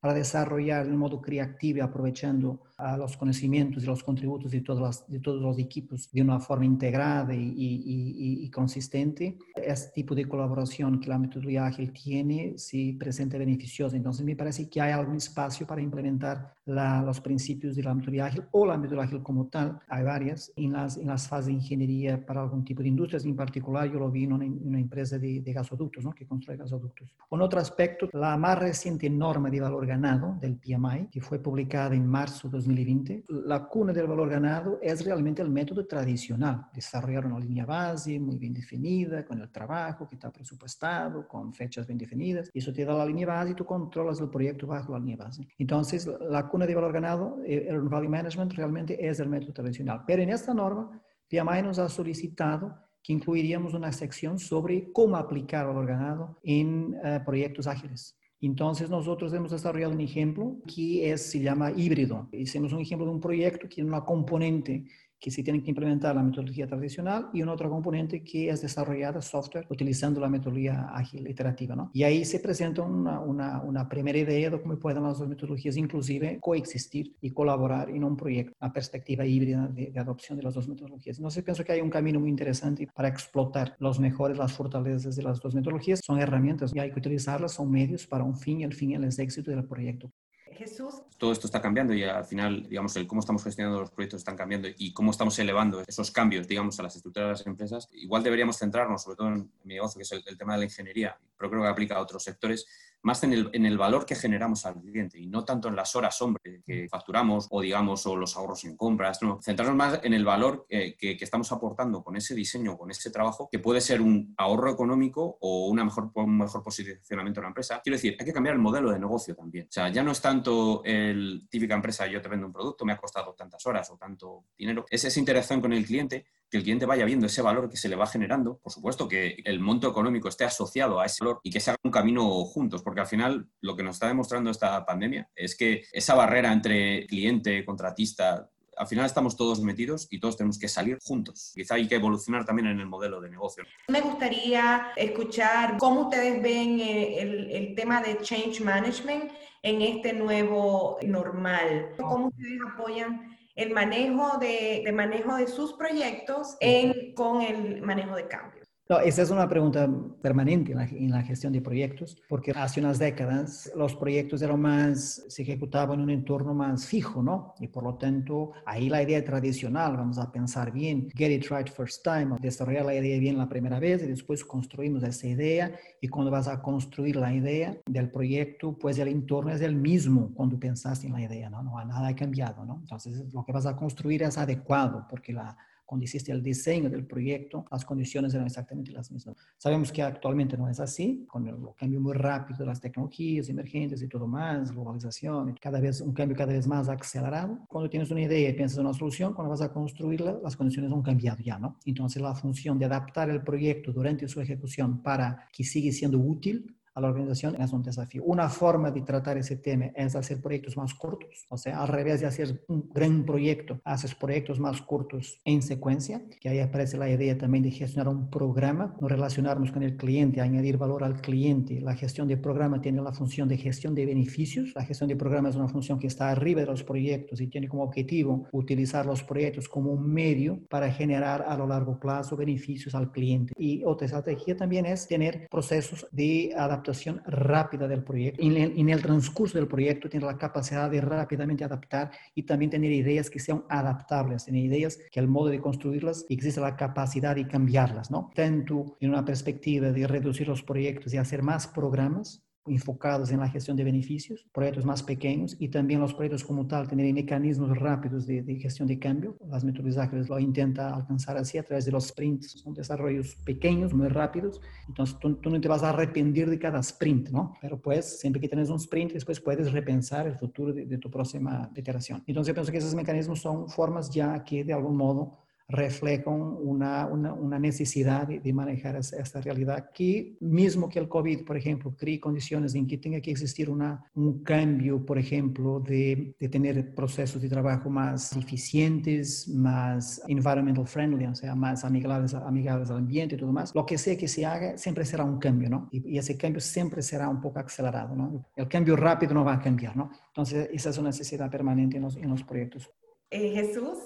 para desarrollar de modo creativo y aprovechando a los conocimientos y los contributos de, de todos los equipos de una forma integrada y, y, y, consistente, este tipo de colaboración que la metodología ágil tiene se presenta beneficiosa. Entonces, me parece que hay algún espacio para implementar la, los principios de la metodología ágil o la metodología ágil como tal. Hay varias en las, en las fases de ingeniería para algún tipo de industrias. En particular, yo lo vi en una, empresa de, de gasoductos, ¿no? que construye gasoductos. Un otro aspecto, la más reciente norma de valor ganado del PMI, que fue publicada en marzo de 2020, la cuna del valor ganado es realmente el método tradicional, desarrollar una línea base muy bien definida, con el trabajo que está presupuestado, con fechas bien definidas, eso te da la línea base y tú controlas el proyecto bajo la línea base. Entonces, la cuna de valor ganado, eh, el value management realmente es el método tradicional. Pero en esta norma, PMI nos ha solicitado que incluiríamos una sección sobre cómo aplicar valor ganado en uh, proyectos ágiles. Entonces nosotros hemos desarrollado un ejemplo que es, se llama híbrido. Hicimos un ejemplo de un proyecto que tiene una componente que se tiene que implementar la metodología tradicional y un otro componente que es desarrollada software utilizando la metodología ágil iterativa. ¿no? Y ahí se presenta una, una, primera idea de cómo pueden las dos metodologías inclusive coexistir y colaborar en un proyecto, una perspectiva híbrida de, de adopción de las dos metodologías. Entonces pienso que hay un camino muy interesante para explotar los mejores, las fortalezas de las dos metodologías. Son herramientas y hay que utilizarlas, son medios para un fin y el fin es el éxito del proyecto. Jesús. Todo esto está cambiando y al final, digamos, el cómo estamos gestionando los proyectos están cambiando y cómo estamos elevando esos cambios, digamos, a las estructuras de las empresas. Igual deberíamos centrarnos, sobre todo en mi negocio, que es el, el tema de la ingeniería, pero creo que aplica a otros sectores, más en el, en el, valor que generamos al cliente y no tanto en las horas hombre que facturamos o digamos o los ahorros en compras, no, centrarnos más en el valor eh, que, que, estamos aportando con ese diseño, con ese trabajo, que puede ser un ahorro económico o una mejor, un mejor posicionamiento de la empresa. Quiero decir, hay que cambiar el modelo de negocio también. O sea, ya no es tanto el típica empresa, yo te vendo un producto, me ha costado tantas horas o tanto dinero, es esa interacción con el cliente que el cliente vaya viendo ese valor que se le va generando, por supuesto que el monto económico esté asociado a ese valor y que se haga un camino juntos, porque al final lo que nos está demostrando esta pandemia es que esa barrera entre cliente, contratista, al final estamos todos metidos y todos tenemos que salir juntos. Quizá hay que evolucionar también en el modelo de negocio. Me gustaría escuchar cómo ustedes ven eh, el, el tema de change management en este nuevo normal. ¿Cómo ustedes apoyan el manejo de, de manejo de sus proyectos en, con el manejo de cambio? No, esa es una pregunta permanente en la, en la, gestión de proyectos, porque hace unas décadas los proyectos eran más, se ejecutaban en un entorno más fijo, ¿no? Y por lo tanto, ahí la idea tradicional, vamos a pensar bien, get it right first time, desarrollar la idea bien la primera vez y después construimos esa idea y cuando vas a construir la idea del proyecto, pues el entorno es el mismo cuando pensaste en la idea, ¿no? No nada ha cambiado, ¿no? Entonces, lo que vas a construir es adecuado porque la cuando hiciste el diseño del proyecto, las condiciones eran exactamente las mismas. Sabemos que actualmente no es así, con el cambio muy rápido de las tecnologías emergentes y todo más, globalización, cada vez un cambio cada vez más acelerado. Cuando tienes una idea y piensas en una solución, cuando vas a construirla, las condiciones han cambiado ya, ¿no? Entonces la función de adaptar el proyecto durante su ejecución para que siga siendo útil a la organización es un desafío. Una forma de tratar ese tema es hacer proyectos más cortos, o sea, al revés de hacer un gran proyecto, haces proyectos más cortos en secuencia, que ahí aparece la idea también de gestionar un programa, no relacionarnos con el cliente, añadir valor al cliente. La gestión de programa tiene la función de gestión de beneficios. La gestión de programa es una función que está arriba de los proyectos y tiene como objetivo utilizar los proyectos como un medio para generar a lo largo plazo beneficios al cliente. Y otra estrategia también es tener procesos de adaptación rápida del proyecto. En el, en el, transcurso del proyecto tiene la capacidad de rápidamente adaptar y también tener ideas que sean adaptables, tener ideas que al modo de construirlas existe la capacidad de cambiarlas, ¿no? Tanto en una perspectiva de reducir los proyectos y hacer más programas, enfocados en la gestión de beneficios, proyectos más pequeños y también los proyectos como tal tener mecanismos rápidos de, gestión de cambio. Las metodologías ágiles lo intentan alcanzar así a través de los sprints. Son desarrollos pequeños, muy rápidos. Entonces tú, tú no te vas a arrepentir de cada sprint, ¿no? Pero pues siempre que tienes un sprint, después puedes repensar el futuro de, de tu próxima iteración. Entonces yo pienso que esos mecanismos son formas ya que de algún modo reflejan una, una, una necesidad de, de, manejar esta realidad que, mismo que el COVID, por ejemplo, cree condiciones en que tenga que existir una, un cambio, por ejemplo, de, de, tener procesos de trabajo más eficientes, más environmental friendly, o sea, más amigables, amigables al ambiente y todo más, lo que sea que se haga, siempre será un cambio, ¿no? Y, y ese cambio siempre será un poco acelerado, ¿no? El cambio rápido no va a cambiar, ¿no? Entonces, esa es una necesidad permanente en los, en los proyectos. Eh, Jesús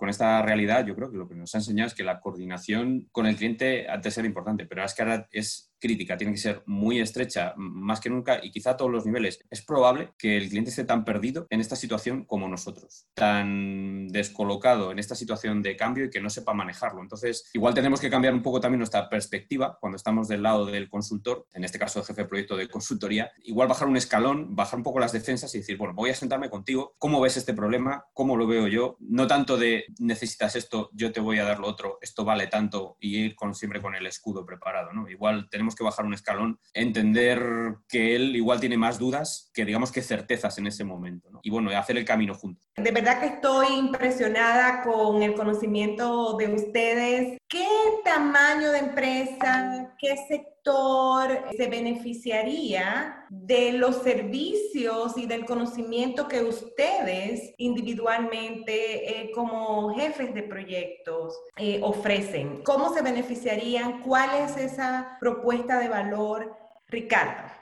con esta realidad, yo creo que lo que nos ha enseñado es que la coordinación con el cliente ha de ser importante, pero es que ahora es crítica tiene que ser muy estrecha, más que nunca, y quizá a todos los niveles. Es probable que el cliente esté tan perdido en esta situación como nosotros, tan descolocado en esta situación de cambio y que no sepa manejarlo. Entonces, igual tenemos que cambiar un poco también nuestra perspectiva cuando estamos del lado del consultor, en este caso el jefe de proyecto de consultoría, igual bajar un escalón, bajar un poco las defensas y decir, bueno, voy a sentarme contigo, ¿cómo ves este problema? ¿Cómo lo veo yo? No tanto de necesitas esto, yo te voy a dar lo otro, esto vale tanto y ir con, siempre con el escudo preparado, ¿no? Igual tenemos que bajar un escalón, entender que él igual tiene más dudas que digamos que certezas en ese momento. Y bueno, hacer el camino juntos. De verdad que estoy impresionada con el conocimiento de ustedes. ¿Qué tamaño de empresa, qué sector se beneficiaría de los servicios y del conocimiento que ustedes individualmente eh, como jefes de proyectos eh, ofrecen? ¿Cómo se beneficiarían? ¿Cuál es esa propuesta de valor, Ricardo?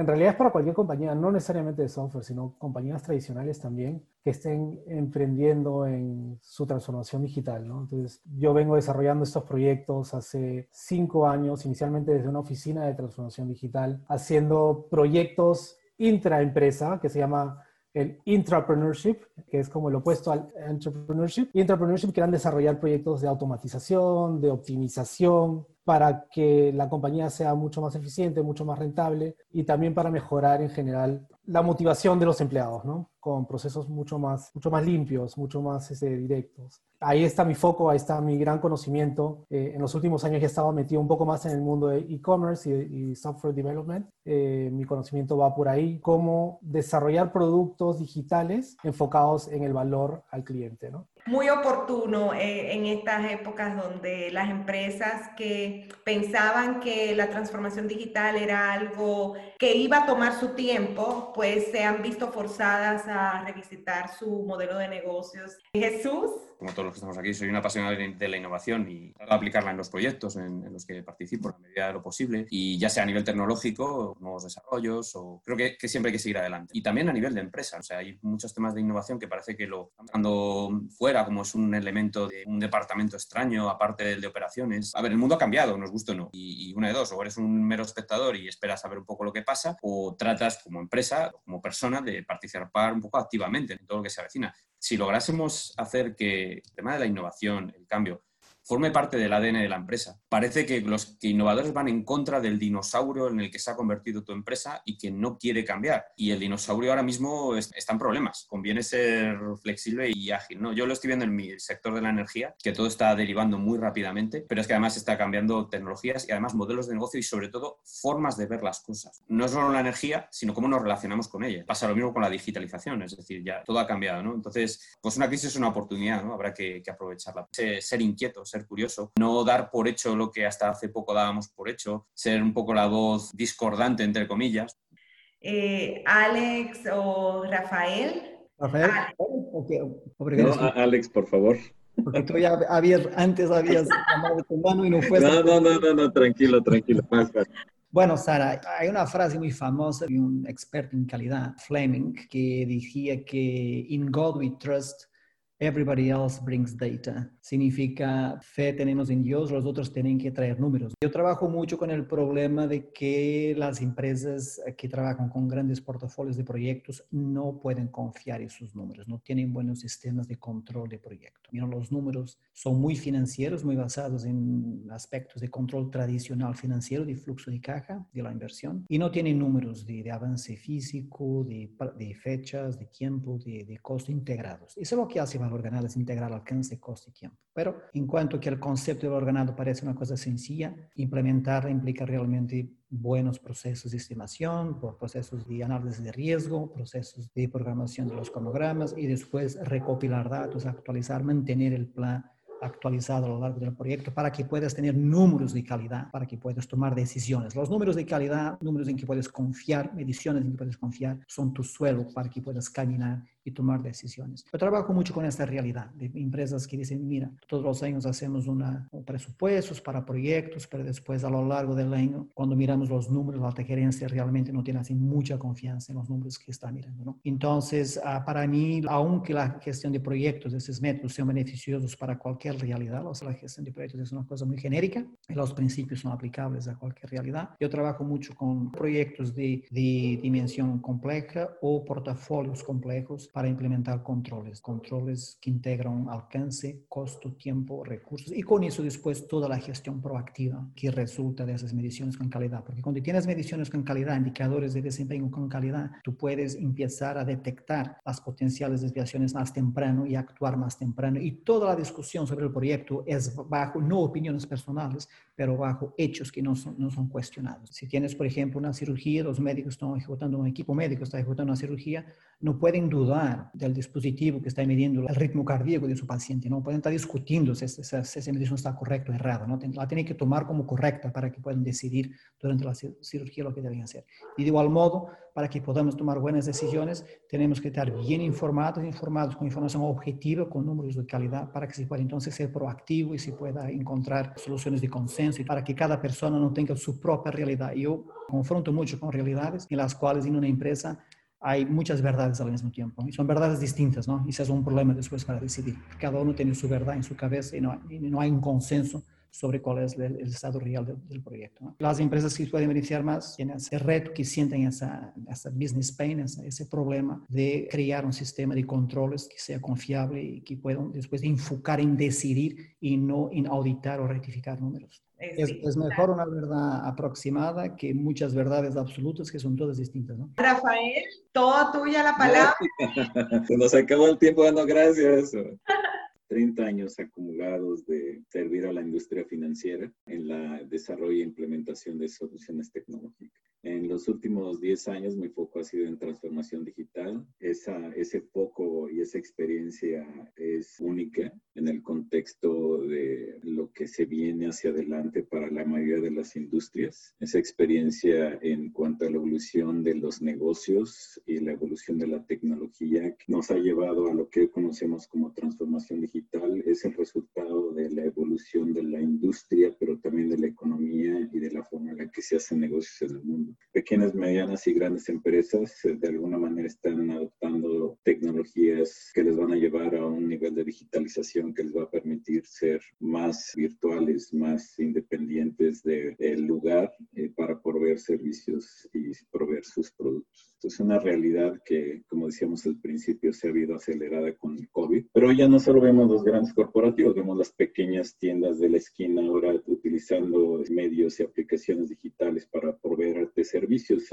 En realidad es para cualquier compañía, no necesariamente de software, sino compañías tradicionales también que estén emprendiendo en su transformación digital. ¿no? Entonces, yo vengo desarrollando estos proyectos hace cinco años, inicialmente desde una oficina de transformación digital, haciendo proyectos intraempresa, que se llama el intrapreneurship, que es como el opuesto al entrepreneurship. Y entrepreneurship quieran desarrollar proyectos de automatización, de optimización, para que la compañía sea mucho más eficiente, mucho más rentable y también para mejorar en general la motivación de los empleados, ¿no? Con procesos mucho más, mucho más limpios, mucho más este, directos. Ahí está mi foco, ahí está mi gran conocimiento. Eh, en los últimos años he estado metido un poco más en el mundo de e-commerce y, software development. Eh, mi conocimiento va por ahí, cómo desarrollar productos digitales enfocados en el valor al cliente, ¿no? muy oportuno eh, en estas épocas donde las empresas que pensaban que la transformación digital era algo que iba a tomar su tiempo, pues se han visto forzadas a revisitar su modelo de negocios. Jesús como todos los que estamos aquí, soy un apasionado de la innovación y aplicarla en los proyectos en, los que participo a medida de lo posible, y ya sea a nivel tecnológico, nuevos desarrollos, o creo que, siempre hay que seguir adelante. Y también a nivel de empresa, o sea, hay muchos temas de innovación que parece que lo están dando fuera como es un elemento de un departamento extraño, aparte del de operaciones. A ver, el mundo ha cambiado, nos gusta o no, y, y una de dos, o eres un mero espectador y esperas saber un poco lo que pasa, o tratas como empresa, como persona, de participar un poco activamente en todo lo que se avecina si lográsemos hacer que el tema de la innovación, el cambio, forme parte del ADN de la empresa. Parece que los innovadores van en contra del dinosaurio en el que se ha convertido tu empresa y que no quiere cambiar. Y el dinosaurio ahora mismo está en problemas. Conviene ser flexible y ágil. ¿no? Yo lo estoy viendo en mi sector de la energía, que todo está derivando muy rápidamente, pero es que además está cambiando tecnologías y además modelos de negocio y sobre todo formas de ver las cosas. No solo la energía, sino cómo nos relacionamos con ella. Pasa lo mismo con la digitalización, es decir, ya todo ha cambiado. ¿no? Entonces, pues una crisis es una oportunidad, ¿no? habrá que, que aprovecharla. Ser inquietos, ser curioso, no dar por hecho lo que hasta hace poco dábamos por hecho, ser un poco la voz discordante, entre comillas. Eh, Alex o Rafael. Rafael, Alex, por favor. Porque tú ya habías, antes habías llamado tu mano y no fue. No, no, no, no, no, tranquilo, tranquilo. Bueno, Sara, hay una frase muy famosa de un experto en calidad, Fleming, que decía que in God we trust, Everybody else brings data. Significa fe tenemos en Dios, los otros tienen que traer números. Yo trabajo mucho con el problema de que las empresas que trabajan con grandes portafolios de proyectos no pueden confiar en sus números, no tienen buenos sistemas de control de proyectos. Mira, los números son muy financieros, muy basados en aspectos de control tradicional financiero, de flujo de caja, de la inversión, y no tienen números de, de avance físico, de, de, fechas, de tiempo, de, de costo integrados. Eso es lo que hace valor ganado, es integrar alcance, costo y tiempo. Pero en cuanto que el concepto de valor ganado parece una cosa sencilla, implementarla implica realmente buenos procesos de estimación, procesos de análisis de riesgo, procesos de programación de los cronogramas y después recopilar datos, actualizar, mantener el plan actualizado a lo largo del proyecto para que puedas tener números de calidad, para que puedas tomar decisiones. Los números de calidad, números en que puedes confiar, mediciones en que puedes confiar, son tu suelo para que puedas caminar y tomar decisiones. Yo trabajo mucho con esta realidad de empresas que dicen, mira, todos los años hacemos una, un presupuestos para proyectos, pero después a lo largo del año, cuando miramos los números, la gerencia realmente no tiene así mucha confianza en los números que está mirando. ¿no? Entonces, uh, para mí, aunque la gestión de proyectos, esos métodos sean beneficiosos para cualquier realidad, o sea, la gestión de proyectos es una cosa muy genérica y los principios son aplicables a cualquier realidad. Yo trabajo mucho con proyectos de, de dimensión compleja o portafolios complejos para implementar controles, controles que integran alcance, costo, tiempo, recursos y con eso después toda la gestión proactiva que resulta de esas mediciones con calidad. Porque cuando tienes mediciones con calidad, indicadores de desempeño con calidad, tú puedes empezar a detectar las potenciales desviaciones más temprano y actuar más temprano. Y toda la discusión sobre el proyecto es bajo no opiniones personales, pero bajo hechos que no son, no son cuestionados. Si tienes, por ejemplo, una cirugía, los médicos están ejecutando, un equipo médico está ejecutando una cirugía, no pueden dudar del dispositivo que está midiendo el ritmo cardíaco de su paciente, no pueden estar discutiendo si si esa medición está correcta o errada, ¿no? la tienen que tomar como correcta para que puedan decidir durante la cirugía lo que deben hacer. Y de igual modo, para que podamos tomar buenas decisiones, tenemos que estar bien informados, informados con información objetiva, con números de calidad, para que se pueda entonces ser proactivo y se pueda encontrar soluciones de consenso y para que cada persona no tenga su propia realidad. Yo confronto mucho con realidades en las cuales en una empresa hay muchas verdades al mismo tiempo y son verdades distintas, ¿no? Y ese es un problema después para decidir. Cada uno tiene su verdad en su cabeza y no, y no hay un consenso sobre cuál es el, el estado real del, del proyecto. ¿no? Las empresas que pueden beneficiar más tienen ese reto, que sienten esa, esa business pain, ese, ese, problema de crear un sistema de controles que sea confiable y que puedan después enfocar en decidir y no en auditar o rectificar números. Es, sí, es, mejor claro. una verdad aproximada que muchas verdades absolutas que son todas distintas. ¿no? Rafael, toda tuya la palabra. Se nos acabó el tiempo dando gracias. 30 años acumulados de servir a la industria financiera en la desarrollo e implementación de soluciones tecnológicas. En los últimos 10 años mi foco ha sido en transformación digital. Esa, ese foco y esa experiencia es única en el contexto de lo que se viene hacia adelante para la mayoría de las industrias. Esa experiencia en cuanto a la evolución de los negocios y la evolución de la tecnología nos ha llevado a lo que conocemos como transformación digital. Es el resultado de la evolución de la industria, pero también de la economía y de la forma en la que se hacen negocios en el mundo pequeñas, medianas y grandes empresas eh, de alguna manera están adoptando tecnologías que les van a llevar a un nivel de digitalización que les va a permitir ser más virtuales, más independientes del de lugar eh, para proveer servicios y proveer sus productos. Es una realidad que, como decíamos al principio, se ha habido acelerada con el COVID, pero ya no solo vemos los grandes corporativos, vemos las pequeñas tiendas de la esquina ahora utilizando medios y aplicaciones digitales para proveer de servicios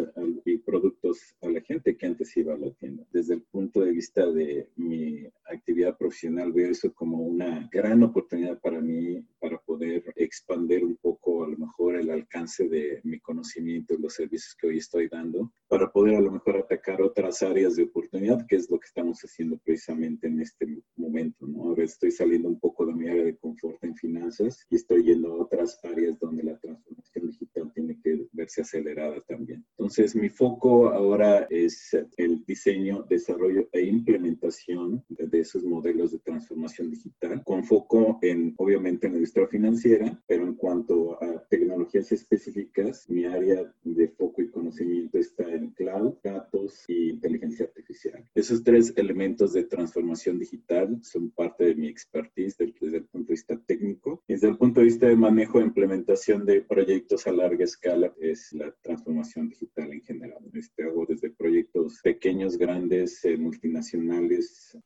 y productos a la gente que antes iba a la tienda. Desde el punto de vista de mi actividad profesional, veo eso como una gran oportunidad para mí para poder expandir un poco a lo mejor el alcance de mi conocimiento y los servicios que hoy estoy dando, para poder a lo mejor atacar otras áreas de oportunidad, que es lo que estamos haciendo precisamente en este momento. ¿no? Ahora estoy saliendo un poco de mi área de confort en finanzas y estoy yendo a otras áreas donde la transformación digital tiene que verse acelerada también. Entonces, mi foco ahora es el diseño, desarrollo e implementación de esos modelos de transformación digital, con foco en, obviamente, en la industria financiera, pero en cuanto a tecnologías específicas, mi área de foco y conocimiento está en cloud, datos y inteligencia artificial. Esos tres elementos de transformación digital son parte de mi expertise desde el punto de vista técnico. Desde el punto de vista de manejo e implementación de proyectos a larga escala, es la transformación digital en general. Este, hago desde proyectos pequeños, grandes, eh, multinacionales.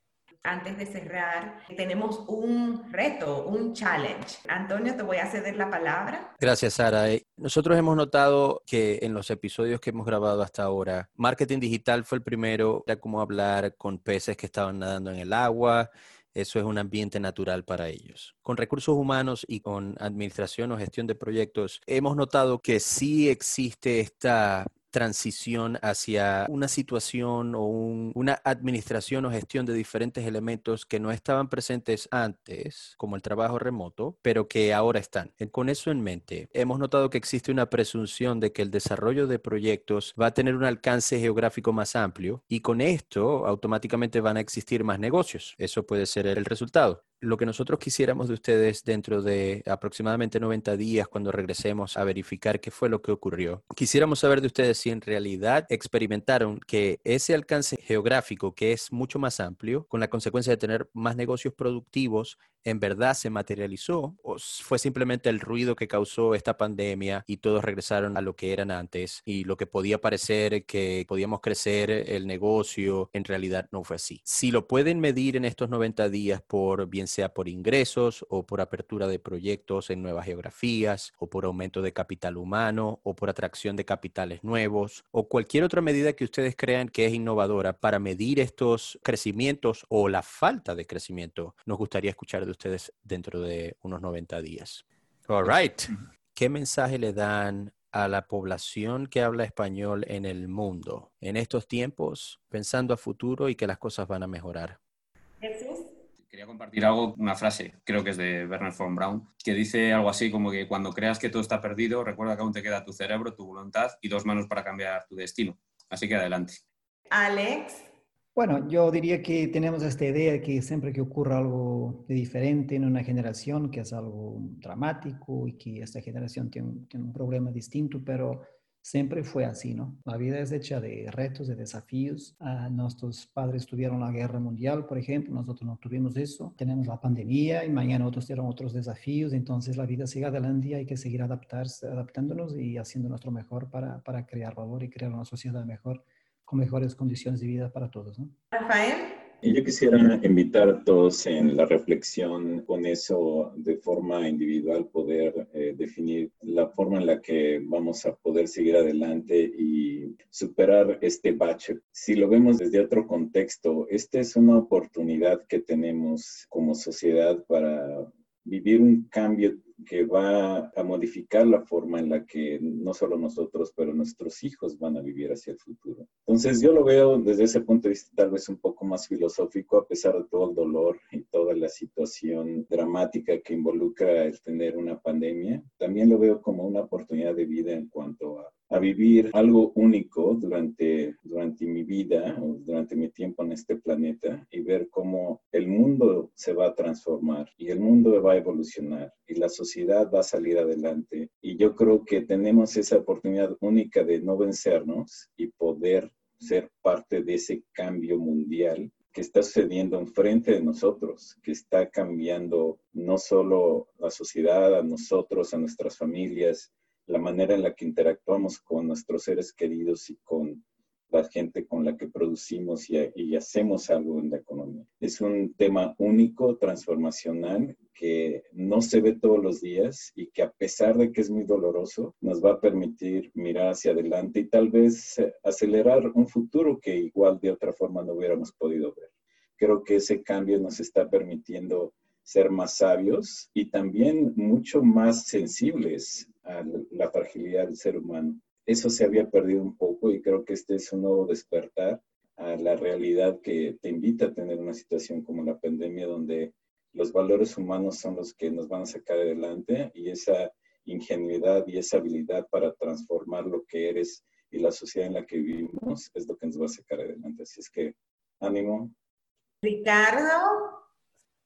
Antes de cerrar, tenemos un reto, un challenge. Antonio, te voy a ceder la palabra. Gracias, Sara. Eh, nosotros hemos notado que en los episodios que hemos grabado hasta ahora, marketing digital fue el primero, era como hablar con peces que estaban nadando en el agua, eso es un ambiente natural para ellos. Con recursos humanos y con administración o gestión de proyectos, hemos notado que sí existe esta transición hacia una situación o una administración o gestión de diferentes elementos que no estaban presentes antes, como el trabajo remoto, pero que ahora están. Con eso en mente, hemos notado que existe una presunción de que el desarrollo de proyectos va a tener un alcance geográfico más amplio y con esto automáticamente van a existir más negocios. Eso puede ser el resultado lo que nosotros quisiéramos de ustedes dentro de aproximadamente 90 días, cuando regresemos a verificar qué fue lo que ocurrió, quisiéramos saber de ustedes si en realidad experimentaron que ese alcance geográfico, que es mucho más amplio, con la consecuencia de tener más negocios productivos, en verdad se materializó o fue simplemente el ruido que causó esta pandemia y todos regresaron a lo que eran antes y lo que podía parecer que podíamos crecer el negocio, en realidad no fue así. Si lo pueden medir en estos 90 días por bien sea por ingresos o por apertura de proyectos en nuevas geografías o por aumento de capital humano o por atracción de capitales nuevos o cualquier otra medida que ustedes crean que es innovadora para medir estos crecimientos o la falta de crecimiento, nos gustaría escuchar de ustedes dentro de unos 90 días. All right. ¿Qué mensaje le dan a la población que habla español en el mundo en estos tiempos, pensando a futuro y que las cosas van a mejorar? Quería compartir algo, una frase, creo que es de Werner von Braun, que dice algo así como que cuando creas que todo está perdido, recuerda que aún te queda tu cerebro, tu voluntad y dos manos para cambiar tu destino. Así que adelante. Alex. Bueno, yo diría que tenemos esta idea de que siempre que ocurra algo de diferente en una generación, que es algo dramático y que esta generación tiene, tiene un problema distinto, pero Siempre fue así, ¿no? La vida es hecha de retos, de desafíos. Ah, nuestros padres tuvieron la guerra mundial, por ejemplo, nosotros no tuvimos eso. Tenemos la pandemia y mañana otros tuvieron otros desafíos. Entonces la vida sigue adelante y hay que seguir adaptarse, adaptándonos y haciendo nuestro mejor para, para crear valor y crear una sociedad mejor, con mejores condiciones de vida para todos. Rafael. Yo quisiera invitar a todos en la reflexión con eso de forma individual, poder eh, definir la forma en la que vamos a poder seguir adelante y superar este bache. Si lo vemos desde otro contexto, esta es una oportunidad que tenemos como sociedad para vivir un cambio que va a modificar la forma en la que no solo nosotros, pero nuestros hijos van a vivir hacia el futuro. Entonces yo lo veo desde ese punto de vista tal vez un poco más filosófico, a pesar de todo el dolor y toda la situación dramática que involucra el tener una pandemia. También lo veo como una oportunidad de vida en cuanto a a vivir algo único durante, durante mi vida durante mi tiempo en este planeta y ver cómo el mundo se va a transformar y el mundo va a evolucionar y la sociedad va a salir adelante. Y yo creo que tenemos esa oportunidad única de no vencernos y poder ser parte de ese cambio mundial que está sucediendo enfrente de nosotros, que está cambiando no solo la sociedad, a nosotros, a nuestras familias, la manera en la que interactuamos con nuestros seres queridos y con la gente con la que producimos y, hacemos algo en la economía. Es un tema único, transformacional, que no se ve todos los días y que a pesar de que es muy doloroso, nos va a permitir mirar hacia adelante y tal vez acelerar un futuro que igual de otra forma no hubiéramos podido ver. Creo que ese cambio nos está permitiendo ser más sabios y también mucho más sensibles a la fragilidad del ser humano. Eso se había perdido un poco y creo que este es un nuevo despertar a la realidad que te invita a tener una situación como la pandemia donde los valores humanos son los que nos van a sacar adelante y esa ingenuidad y esa habilidad para transformar lo que eres y la sociedad en la que vivimos es lo que nos va a sacar adelante. Así es que ánimo. Ricardo.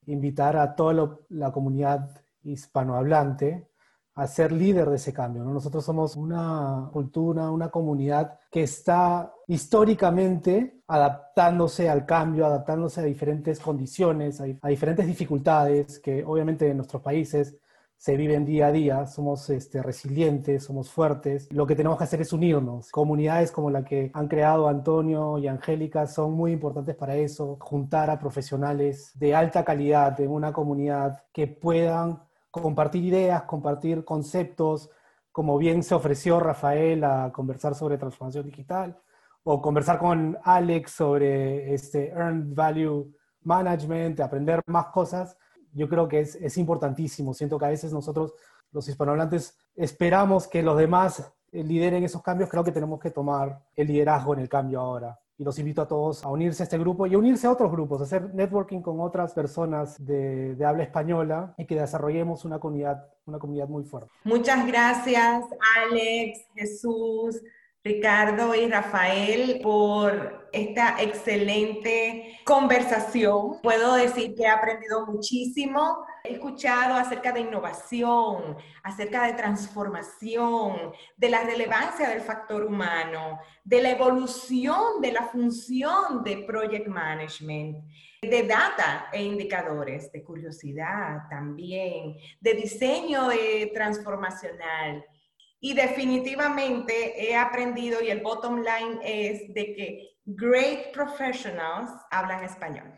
Invitar a toda la comunidad hispanohablante a ser líder de ese cambio. Nosotros somos una cultura, una comunidad que está históricamente adaptándose al cambio, adaptándose a diferentes condiciones, a, diferentes dificultades que obviamente en nuestros países se viven día a día, somos este, resilientes, somos fuertes. Lo que tenemos que hacer es unirnos. Comunidades como la que han creado Antonio y Angélica son muy importantes para eso, juntar a profesionales de alta calidad en una comunidad que puedan compartir ideas, compartir conceptos, como bien se ofreció Rafael a conversar sobre transformación digital, o conversar con Alex sobre este Earned Value Management, aprender más cosas yo creo que es, es importantísimo. Siento que a veces nosotros, los hispanohablantes, esperamos que los demás eh, lideren esos cambios. Creo que tenemos que tomar el liderazgo en el cambio ahora. Y los invito a todos a unirse a este grupo y a unirse a otros grupos, a hacer networking con otras personas de, de habla española y que desarrollemos una comunidad, una comunidad muy fuerte. Muchas gracias, Alex, Jesús. Ricardo y Rafael por esta excelente conversación. Puedo decir que he aprendido muchísimo. He escuchado acerca de innovación, acerca de transformación, de la relevancia del factor humano, de la evolución de la función de project management de data e indicadores, de curiosidad también, de diseño transformacional y definitivamente he aprendido y el bottom line es de que great professionals hablan español.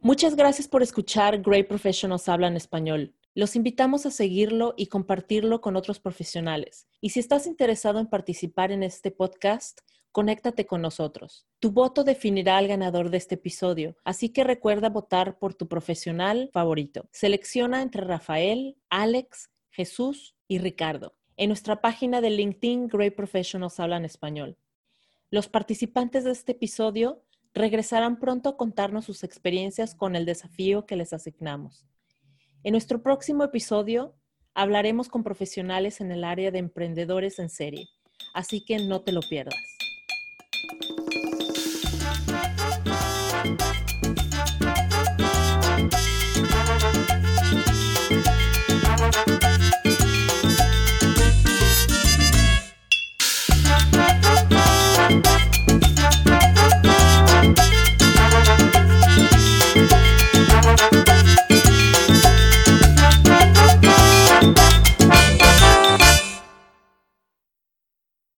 Muchas gracias por escuchar Great Professionals Hablan Español. Los invitamos a seguirlo y compartirlo con otros profesionales. Y si estás interesado en participar en este podcast, conéctate con nosotros. Tu voto definirá al ganador de este episodio, así que recuerda votar por tu profesional favorito. Selecciona entre Rafael, Alex, Jesús y Ricardo. En nuestra página de LinkedIn, Great Professionals hablan español. Los participantes de este episodio regresarán pronto a contarnos sus experiencias con el desafío que les asignamos. En nuestro próximo episodio hablaremos con profesionales en el área de emprendedores en serie, así que no te lo pierdas.